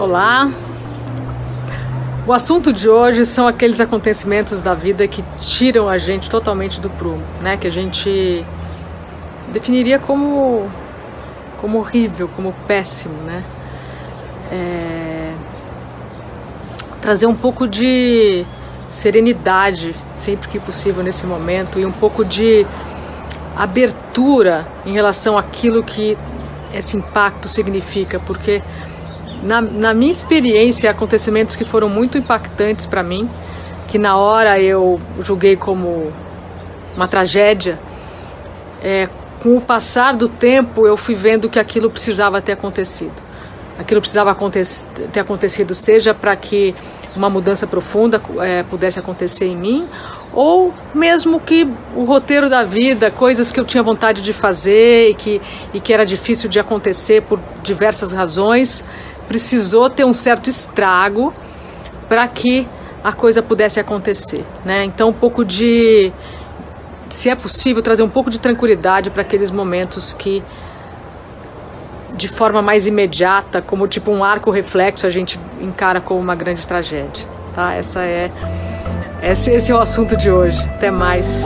Olá. O assunto de hoje são aqueles acontecimentos da vida que tiram a gente totalmente do prumo, né? Que a gente definiria como como horrível, como péssimo, né? É... Trazer um pouco de serenidade sempre que possível nesse momento e um pouco de abertura em relação àquilo que esse impacto significa, porque na, na minha experiência, acontecimentos que foram muito impactantes para mim, que na hora eu julguei como uma tragédia, é, com o passar do tempo eu fui vendo que aquilo precisava ter acontecido. Aquilo precisava ter acontecido, seja para que uma mudança profunda é, pudesse acontecer em mim, ou mesmo que o roteiro da vida, coisas que eu tinha vontade de fazer e que, e que era difícil de acontecer por diversas razões, precisou ter um certo estrago para que a coisa pudesse acontecer, né? Então um pouco de, se é possível, trazer um pouco de tranquilidade para aqueles momentos que de forma mais imediata, como tipo um arco reflexo, a gente encara como uma grande tragédia, tá? Essa é esse, esse é o assunto de hoje. Até mais.